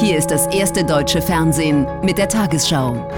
Hier ist das erste deutsche Fernsehen mit der Tagesschau.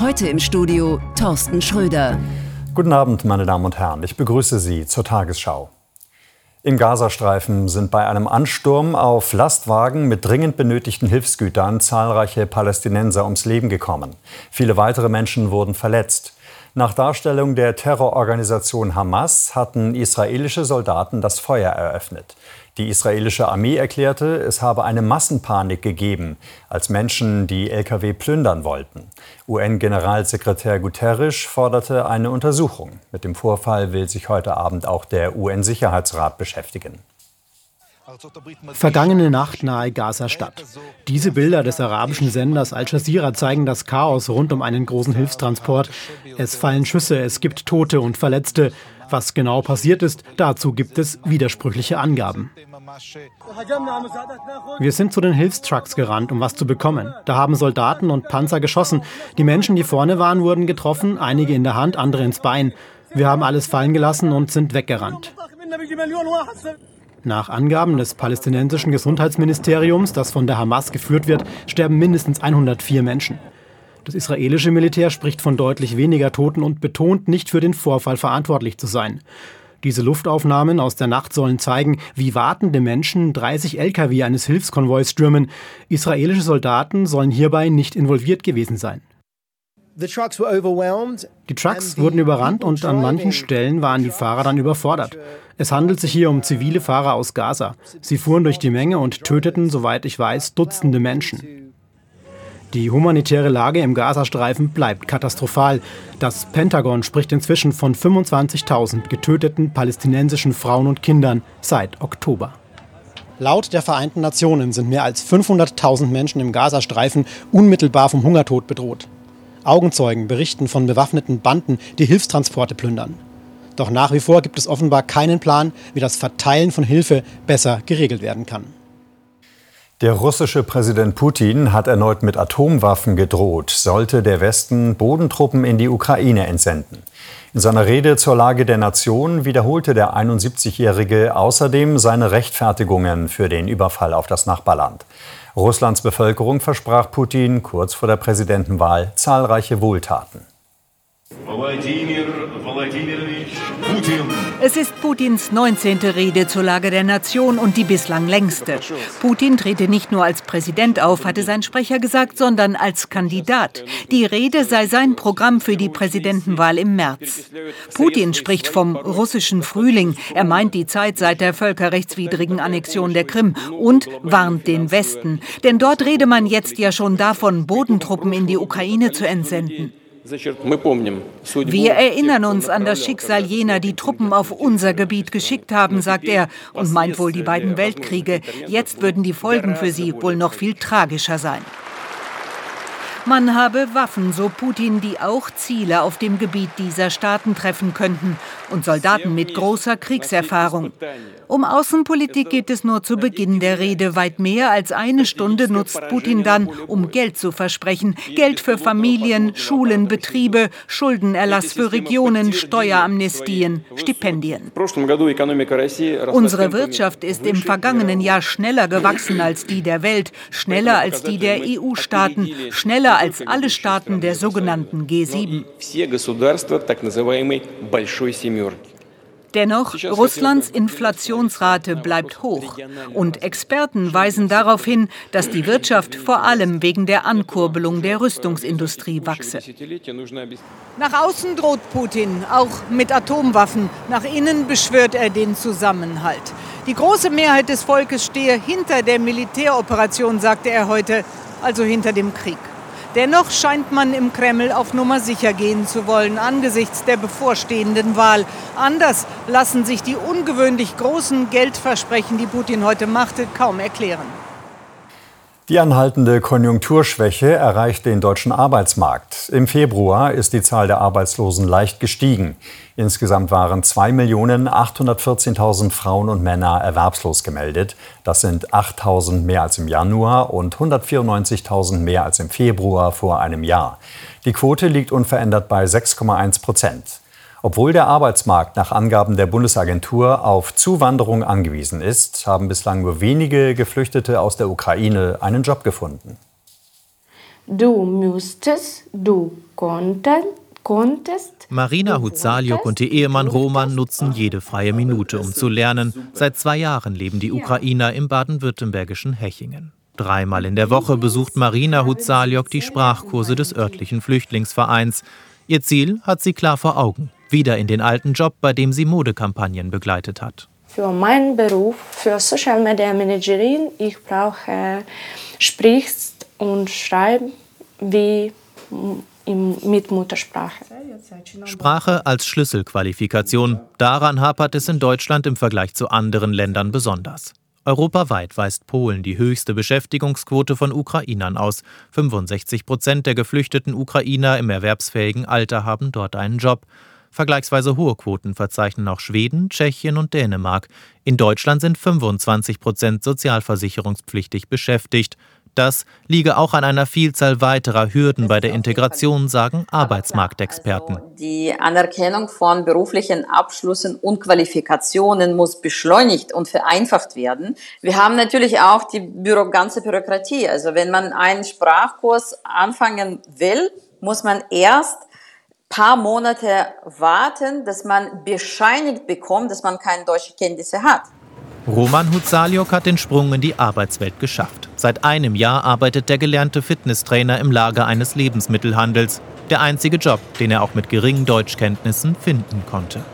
Heute im Studio Thorsten Schröder. Guten Abend, meine Damen und Herren. Ich begrüße Sie zur Tagesschau. Im Gazastreifen sind bei einem Ansturm auf Lastwagen mit dringend benötigten Hilfsgütern zahlreiche Palästinenser ums Leben gekommen. Viele weitere Menschen wurden verletzt. Nach Darstellung der Terrororganisation Hamas hatten israelische Soldaten das Feuer eröffnet. Die israelische Armee erklärte, es habe eine Massenpanik gegeben, als Menschen die Lkw plündern wollten. UN-Generalsekretär Guterres forderte eine Untersuchung. Mit dem Vorfall will sich heute Abend auch der UN-Sicherheitsrat beschäftigen. Vergangene Nacht nahe Gaza-Stadt. Diese Bilder des arabischen Senders Al Jazeera zeigen das Chaos rund um einen großen Hilfstransport. Es fallen Schüsse, es gibt Tote und Verletzte. Was genau passiert ist, dazu gibt es widersprüchliche Angaben. Wir sind zu den Hilfstrucks gerannt, um was zu bekommen. Da haben Soldaten und Panzer geschossen. Die Menschen, die vorne waren, wurden getroffen, einige in der Hand, andere ins Bein. Wir haben alles fallen gelassen und sind weggerannt. Nach Angaben des palästinensischen Gesundheitsministeriums, das von der Hamas geführt wird, sterben mindestens 104 Menschen. Das israelische Militär spricht von deutlich weniger Toten und betont, nicht für den Vorfall verantwortlich zu sein. Diese Luftaufnahmen aus der Nacht sollen zeigen, wie wartende Menschen 30 Lkw eines Hilfskonvois stürmen. Israelische Soldaten sollen hierbei nicht involviert gewesen sein. Die Trucks wurden überrannt und an manchen Stellen waren die Fahrer dann überfordert. Es handelt sich hier um zivile Fahrer aus Gaza. Sie fuhren durch die Menge und töteten, soweit ich weiß, Dutzende Menschen. Die humanitäre Lage im Gazastreifen bleibt katastrophal. Das Pentagon spricht inzwischen von 25.000 getöteten palästinensischen Frauen und Kindern seit Oktober. Laut der Vereinten Nationen sind mehr als 500.000 Menschen im Gazastreifen unmittelbar vom Hungertod bedroht. Augenzeugen berichten von bewaffneten Banden, die Hilfstransporte plündern. Doch nach wie vor gibt es offenbar keinen Plan, wie das Verteilen von Hilfe besser geregelt werden kann. Der russische Präsident Putin hat erneut mit Atomwaffen gedroht, sollte der Westen Bodentruppen in die Ukraine entsenden. In seiner Rede zur Lage der Nation wiederholte der 71-Jährige außerdem seine Rechtfertigungen für den Überfall auf das Nachbarland. Russlands Bevölkerung versprach Putin kurz vor der Präsidentenwahl zahlreiche Wohltaten. Wladimir Wladimirovich Putin. Es ist Putins 19. Rede zur Lage der Nation und die bislang längste. Putin trete nicht nur als Präsident auf, hatte sein Sprecher gesagt, sondern als Kandidat. Die Rede sei sein Programm für die Präsidentenwahl im März. Putin spricht vom russischen Frühling. Er meint die Zeit seit der völkerrechtswidrigen Annexion der Krim und warnt den Westen. Denn dort rede man jetzt ja schon davon, Bodentruppen in die Ukraine zu entsenden. Wir erinnern uns an das Schicksal jener, die Truppen auf unser Gebiet geschickt haben, sagt er, und meint wohl die beiden Weltkriege. Jetzt würden die Folgen für sie wohl noch viel tragischer sein. Man habe Waffen, so Putin, die auch Ziele auf dem Gebiet dieser Staaten treffen könnten und Soldaten mit großer Kriegserfahrung. Um Außenpolitik geht es nur zu Beginn der Rede. Weit mehr als eine Stunde nutzt Putin dann, um Geld zu versprechen. Geld für Familien, Schulen, Betriebe, Schuldenerlass für Regionen, Steueramnestien, Stipendien. Unsere Wirtschaft ist im vergangenen Jahr schneller gewachsen als die der Welt, schneller als die der EU-Staaten, schneller als alle Staaten der sogenannten G7. Dennoch, Russlands Inflationsrate bleibt hoch. Und Experten weisen darauf hin, dass die Wirtschaft vor allem wegen der Ankurbelung der Rüstungsindustrie wachse. Nach außen droht Putin, auch mit Atomwaffen. Nach innen beschwört er den Zusammenhalt. Die große Mehrheit des Volkes stehe hinter der Militäroperation, sagte er heute, also hinter dem Krieg. Dennoch scheint man im Kreml auf Nummer sicher gehen zu wollen angesichts der bevorstehenden Wahl. Anders lassen sich die ungewöhnlich großen Geldversprechen, die Putin heute machte, kaum erklären. Die anhaltende Konjunkturschwäche erreicht den deutschen Arbeitsmarkt. Im Februar ist die Zahl der Arbeitslosen leicht gestiegen. Insgesamt waren 2.814.000 Frauen und Männer erwerbslos gemeldet. Das sind 8.000 mehr als im Januar und 194.000 mehr als im Februar vor einem Jahr. Die Quote liegt unverändert bei 6,1 Prozent. Obwohl der Arbeitsmarkt nach Angaben der Bundesagentur auf Zuwanderung angewiesen ist, haben bislang nur wenige Geflüchtete aus der Ukraine einen Job gefunden. Du müsstest, du konntest, konntest. Marina Hutsaliuk und ihr Ehemann Roman nutzen jede freie Minute, um zu lernen. Seit zwei Jahren leben die Ukrainer im baden-württembergischen Hechingen. Dreimal in der Woche besucht Marina Hutsaliok die Sprachkurse des örtlichen Flüchtlingsvereins. Ihr Ziel hat sie klar vor Augen wieder in den alten Job, bei dem sie Modekampagnen begleitet hat. Für meinen Beruf, für Social Media Managerin, ich brauche Sprichst und Schreib wie mit Muttersprache. Sprache als Schlüsselqualifikation. Daran hapert es in Deutschland im Vergleich zu anderen Ländern besonders. Europaweit weist Polen die höchste Beschäftigungsquote von Ukrainern aus. 65 Prozent der geflüchteten Ukrainer im erwerbsfähigen Alter haben dort einen Job. Vergleichsweise hohe Quoten verzeichnen auch Schweden, Tschechien und Dänemark. In Deutschland sind 25 Prozent sozialversicherungspflichtig beschäftigt. Das liege auch an einer Vielzahl weiterer Hürden bei der Integration, sagen Arbeitsmarktexperten. Also die Anerkennung von beruflichen Abschlüssen und Qualifikationen muss beschleunigt und vereinfacht werden. Wir haben natürlich auch die Büro ganze Bürokratie. Also wenn man einen Sprachkurs anfangen will, muss man erst paar Monate warten, dass man bescheinigt bekommt, dass man keine deutsche Kenntnisse hat. Roman Hutsaliok hat den Sprung in die Arbeitswelt geschafft. Seit einem Jahr arbeitet der gelernte Fitnesstrainer im Lager eines Lebensmittelhandels. Der einzige Job, den er auch mit geringen Deutschkenntnissen finden konnte.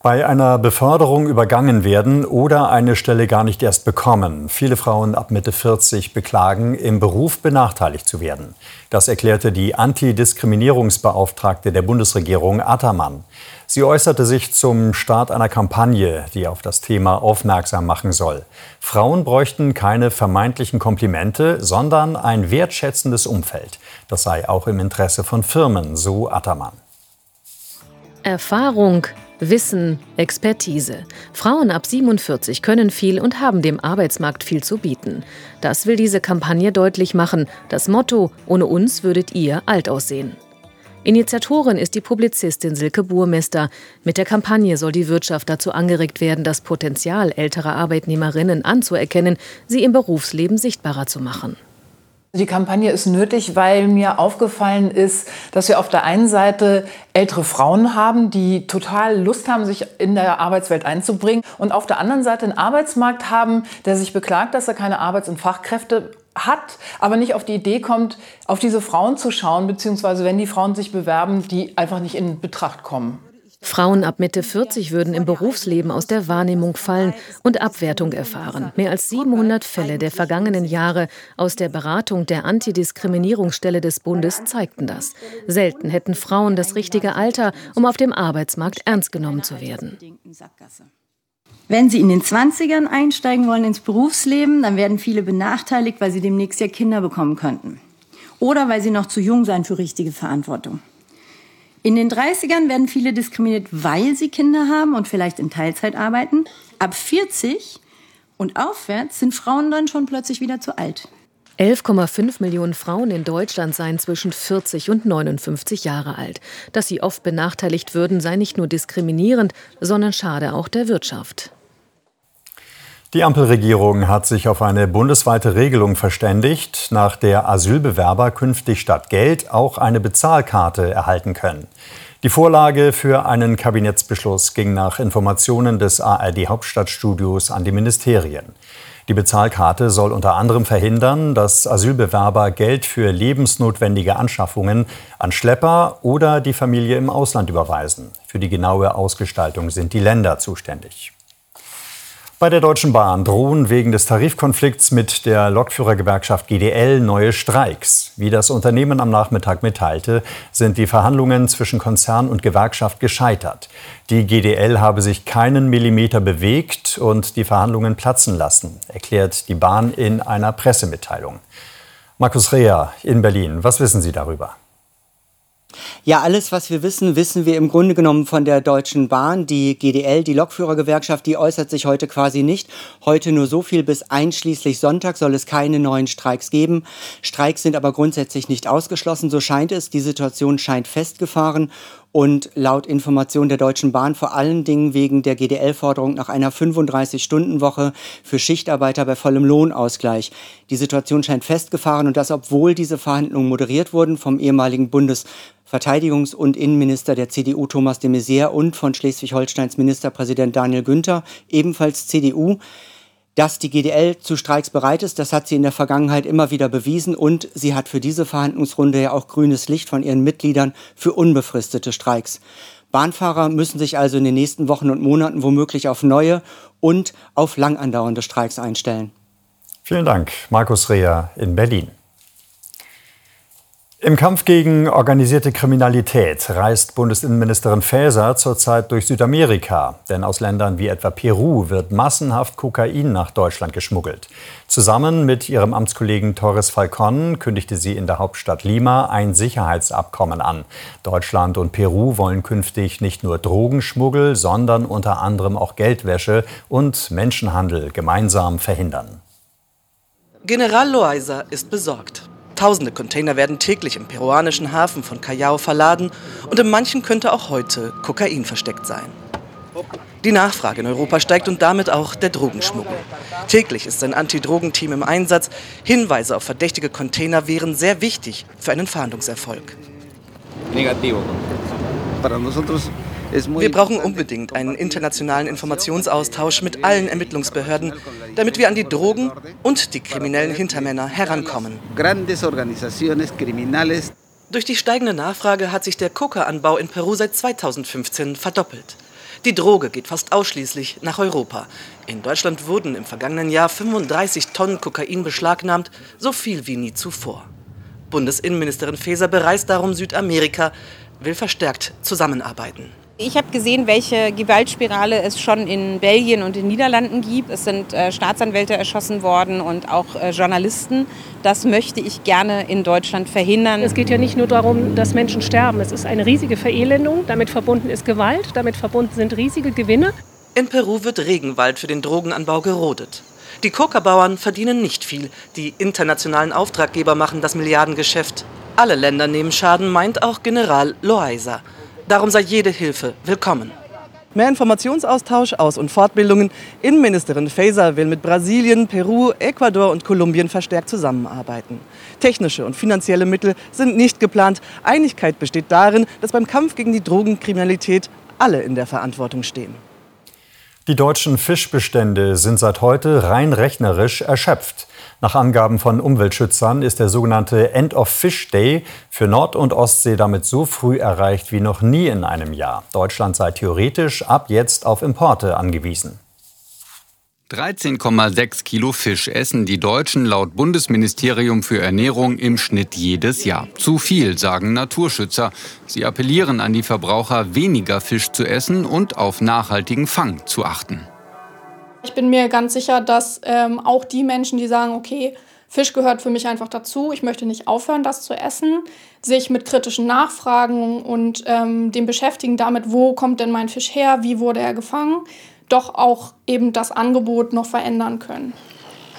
Bei einer Beförderung übergangen werden oder eine Stelle gar nicht erst bekommen. Viele Frauen ab Mitte 40 beklagen, im Beruf benachteiligt zu werden. Das erklärte die Antidiskriminierungsbeauftragte der Bundesregierung Attermann. Sie äußerte sich zum Start einer Kampagne, die auf das Thema aufmerksam machen soll. Frauen bräuchten keine vermeintlichen Komplimente, sondern ein wertschätzendes Umfeld. Das sei auch im Interesse von Firmen, so Attermann. Erfahrung, Wissen, Expertise. Frauen ab 47 können viel und haben dem Arbeitsmarkt viel zu bieten. Das will diese Kampagne deutlich machen. Das Motto: Ohne uns würdet ihr alt aussehen. Initiatorin ist die Publizistin Silke Burmester. Mit der Kampagne soll die Wirtschaft dazu angeregt werden, das Potenzial älterer Arbeitnehmerinnen anzuerkennen, sie im Berufsleben sichtbarer zu machen. Die Kampagne ist nötig, weil mir aufgefallen ist, dass wir auf der einen Seite ältere Frauen haben, die total Lust haben, sich in der Arbeitswelt einzubringen und auf der anderen Seite einen Arbeitsmarkt haben, der sich beklagt, dass er keine Arbeits- und Fachkräfte hat, aber nicht auf die Idee kommt, auf diese Frauen zu schauen, beziehungsweise wenn die Frauen sich bewerben, die einfach nicht in Betracht kommen. Frauen ab Mitte 40 würden im Berufsleben aus der Wahrnehmung fallen und Abwertung erfahren. Mehr als 700 Fälle der vergangenen Jahre aus der Beratung der Antidiskriminierungsstelle des Bundes zeigten das. Selten hätten Frauen das richtige Alter, um auf dem Arbeitsmarkt ernst genommen zu werden. Wenn Sie in den 20ern einsteigen wollen ins Berufsleben, dann werden viele benachteiligt, weil sie demnächst ja Kinder bekommen könnten. Oder weil sie noch zu jung seien für richtige Verantwortung. In den 30ern werden viele diskriminiert, weil sie Kinder haben und vielleicht in Teilzeit arbeiten. Ab 40 und aufwärts sind Frauen dann schon plötzlich wieder zu alt. 11,5 Millionen Frauen in Deutschland seien zwischen 40 und 59 Jahre alt. Dass sie oft benachteiligt würden, sei nicht nur diskriminierend, sondern schade auch der Wirtschaft. Die Ampelregierung hat sich auf eine bundesweite Regelung verständigt, nach der Asylbewerber künftig statt Geld auch eine Bezahlkarte erhalten können. Die Vorlage für einen Kabinettsbeschluss ging nach Informationen des ARD Hauptstadtstudios an die Ministerien. Die Bezahlkarte soll unter anderem verhindern, dass Asylbewerber Geld für lebensnotwendige Anschaffungen an Schlepper oder die Familie im Ausland überweisen. Für die genaue Ausgestaltung sind die Länder zuständig. Bei der Deutschen Bahn drohen wegen des Tarifkonflikts mit der Lokführergewerkschaft GDL neue Streiks. Wie das Unternehmen am Nachmittag mitteilte, sind die Verhandlungen zwischen Konzern und Gewerkschaft gescheitert. Die GDL habe sich keinen Millimeter bewegt und die Verhandlungen platzen lassen, erklärt die Bahn in einer Pressemitteilung. Markus Rea in Berlin, was wissen Sie darüber? Ja, alles, was wir wissen, wissen wir im Grunde genommen von der Deutschen Bahn. Die GDL, die Lokführergewerkschaft, die äußert sich heute quasi nicht. Heute nur so viel, bis einschließlich Sonntag soll es keine neuen Streiks geben. Streiks sind aber grundsätzlich nicht ausgeschlossen, so scheint es. Die Situation scheint festgefahren und laut Information der Deutschen Bahn vor allen Dingen wegen der GDL-Forderung nach einer 35-Stunden-Woche für Schichtarbeiter bei vollem Lohnausgleich. Die Situation scheint festgefahren und das, obwohl diese Verhandlungen moderiert wurden vom ehemaligen Bundesverteidigungs- und Innenminister der CDU Thomas de Maizière und von Schleswig-Holsteins Ministerpräsident Daniel Günther, ebenfalls CDU. Dass die GDL zu Streiks bereit ist, das hat sie in der Vergangenheit immer wieder bewiesen und sie hat für diese Verhandlungsrunde ja auch grünes Licht von ihren Mitgliedern für unbefristete Streiks. Bahnfahrer müssen sich also in den nächsten Wochen und Monaten womöglich auf neue und auf lang andauernde Streiks einstellen. Vielen Dank, Markus Reher in Berlin. Im Kampf gegen organisierte Kriminalität reist Bundesinnenministerin Faeser zurzeit durch Südamerika. Denn aus Ländern wie etwa Peru wird massenhaft Kokain nach Deutschland geschmuggelt. Zusammen mit ihrem Amtskollegen Torres Falcon kündigte sie in der Hauptstadt Lima ein Sicherheitsabkommen an. Deutschland und Peru wollen künftig nicht nur Drogenschmuggel, sondern unter anderem auch Geldwäsche und Menschenhandel gemeinsam verhindern. General Loaiza ist besorgt. Tausende Container werden täglich im peruanischen Hafen von Callao verladen und in manchen könnte auch heute Kokain versteckt sein. Die Nachfrage in Europa steigt und damit auch der Drogenschmuggel. Täglich ist ein Anti-Drogen-Team im Einsatz. Hinweise auf verdächtige Container wären sehr wichtig für einen Fahndungserfolg. Negativo. Para nosotros wir brauchen unbedingt einen internationalen Informationsaustausch mit allen Ermittlungsbehörden, damit wir an die Drogen und die kriminellen Hintermänner herankommen. Durch die steigende Nachfrage hat sich der Coca-Anbau in Peru seit 2015 verdoppelt. Die Droge geht fast ausschließlich nach Europa. In Deutschland wurden im vergangenen Jahr 35 Tonnen Kokain beschlagnahmt, so viel wie nie zuvor. Bundesinnenministerin Faeser bereist darum Südamerika, will verstärkt zusammenarbeiten. Ich habe gesehen, welche Gewaltspirale es schon in Belgien und in den Niederlanden gibt. Es sind äh, Staatsanwälte erschossen worden und auch äh, Journalisten. Das möchte ich gerne in Deutschland verhindern. Es geht ja nicht nur darum, dass Menschen sterben. Es ist eine riesige Verelendung. Damit verbunden ist Gewalt. Damit verbunden sind riesige Gewinne. In Peru wird Regenwald für den Drogenanbau gerodet. Die Coca-Bauern verdienen nicht viel. Die internationalen Auftraggeber machen das Milliardengeschäft. Alle Länder nehmen Schaden, meint auch General Loaiza. Darum sei jede Hilfe willkommen. Mehr Informationsaustausch, Aus- und Fortbildungen. Innenministerin Faeser will mit Brasilien, Peru, Ecuador und Kolumbien verstärkt zusammenarbeiten. Technische und finanzielle Mittel sind nicht geplant. Einigkeit besteht darin, dass beim Kampf gegen die Drogenkriminalität alle in der Verantwortung stehen. Die deutschen Fischbestände sind seit heute rein rechnerisch erschöpft. Nach Angaben von Umweltschützern ist der sogenannte End of Fish Day für Nord- und Ostsee damit so früh erreicht wie noch nie in einem Jahr. Deutschland sei theoretisch ab jetzt auf Importe angewiesen. 13,6 Kilo Fisch essen die Deutschen laut Bundesministerium für Ernährung im Schnitt jedes Jahr. Zu viel, sagen Naturschützer. Sie appellieren an die Verbraucher, weniger Fisch zu essen und auf nachhaltigen Fang zu achten. Ich bin mir ganz sicher, dass ähm, auch die Menschen, die sagen, okay, Fisch gehört für mich einfach dazu, ich möchte nicht aufhören, das zu essen, sich mit kritischen Nachfragen und ähm, dem Beschäftigen damit, wo kommt denn mein Fisch her, wie wurde er gefangen, doch auch eben das Angebot noch verändern können.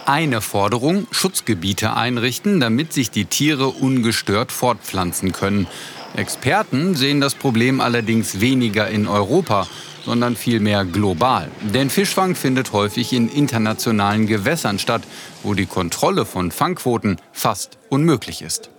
Eine Forderung, Schutzgebiete einrichten, damit sich die Tiere ungestört fortpflanzen können. Experten sehen das Problem allerdings weniger in Europa sondern vielmehr global. Denn Fischfang findet häufig in internationalen Gewässern statt, wo die Kontrolle von Fangquoten fast unmöglich ist.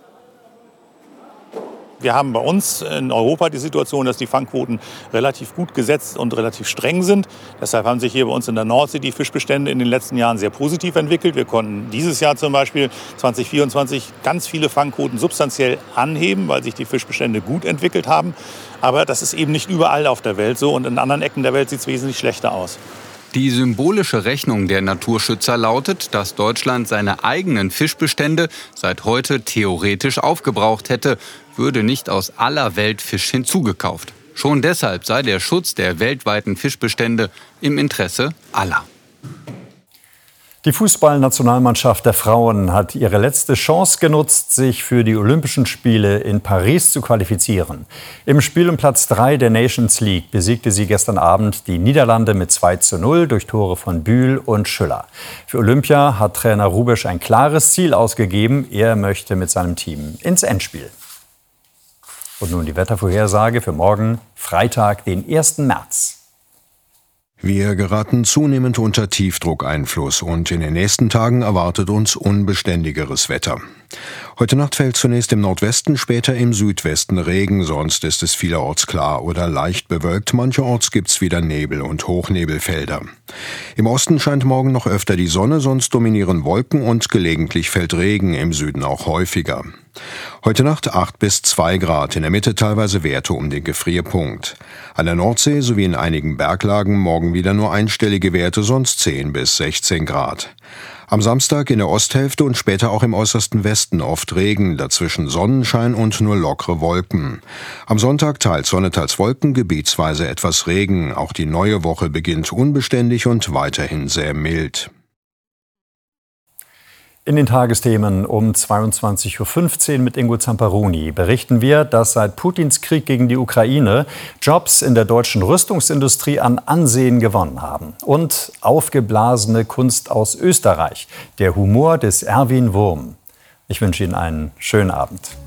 Wir haben bei uns in Europa die Situation, dass die Fangquoten relativ gut gesetzt und relativ streng sind. Deshalb haben sich hier bei uns in der Nordsee die Fischbestände in den letzten Jahren sehr positiv entwickelt. Wir konnten dieses Jahr zum Beispiel 2024 ganz viele Fangquoten substanziell anheben, weil sich die Fischbestände gut entwickelt haben. Aber das ist eben nicht überall auf der Welt so und in anderen Ecken der Welt sieht es wesentlich schlechter aus. Die symbolische Rechnung der Naturschützer lautet, dass Deutschland seine eigenen Fischbestände seit heute theoretisch aufgebraucht hätte, würde nicht aus aller Welt Fisch hinzugekauft. Schon deshalb sei der Schutz der weltweiten Fischbestände im Interesse aller. Die Fußballnationalmannschaft der Frauen hat ihre letzte Chance genutzt, sich für die Olympischen Spiele in Paris zu qualifizieren. Im Spiel um Platz 3 der Nations League besiegte sie gestern Abend die Niederlande mit 2 zu 0 durch Tore von Bühl und Schüller. Für Olympia hat Trainer Rubisch ein klares Ziel ausgegeben. Er möchte mit seinem Team ins Endspiel. Und nun die Wettervorhersage für morgen, Freitag, den 1. März. Wir geraten zunehmend unter Tiefdruckeinfluss und in den nächsten Tagen erwartet uns unbeständigeres Wetter. Heute Nacht fällt zunächst im Nordwesten, später im Südwesten Regen, sonst ist es vielerorts klar oder leicht bewölkt. Mancherorts gibt's wieder Nebel und Hochnebelfelder. Im Osten scheint morgen noch öfter die Sonne, sonst dominieren Wolken und gelegentlich fällt Regen, im Süden auch häufiger. Heute Nacht 8 bis 2 Grad, in der Mitte teilweise Werte um den Gefrierpunkt. An der Nordsee sowie in einigen Berglagen morgen wieder nur einstellige Werte, sonst 10 bis 16 Grad. Am Samstag in der Osthälfte und später auch im äußersten Westen oft Regen, dazwischen Sonnenschein und nur lockere Wolken. Am Sonntag teils Sonne, teils Wolken, gebietsweise etwas Regen. Auch die neue Woche beginnt unbeständig und weiterhin sehr mild. In den Tagesthemen um 22.15 Uhr mit Ingo Zamparoni berichten wir, dass seit Putins Krieg gegen die Ukraine Jobs in der deutschen Rüstungsindustrie an Ansehen gewonnen haben. Und aufgeblasene Kunst aus Österreich, der Humor des Erwin Wurm. Ich wünsche Ihnen einen schönen Abend.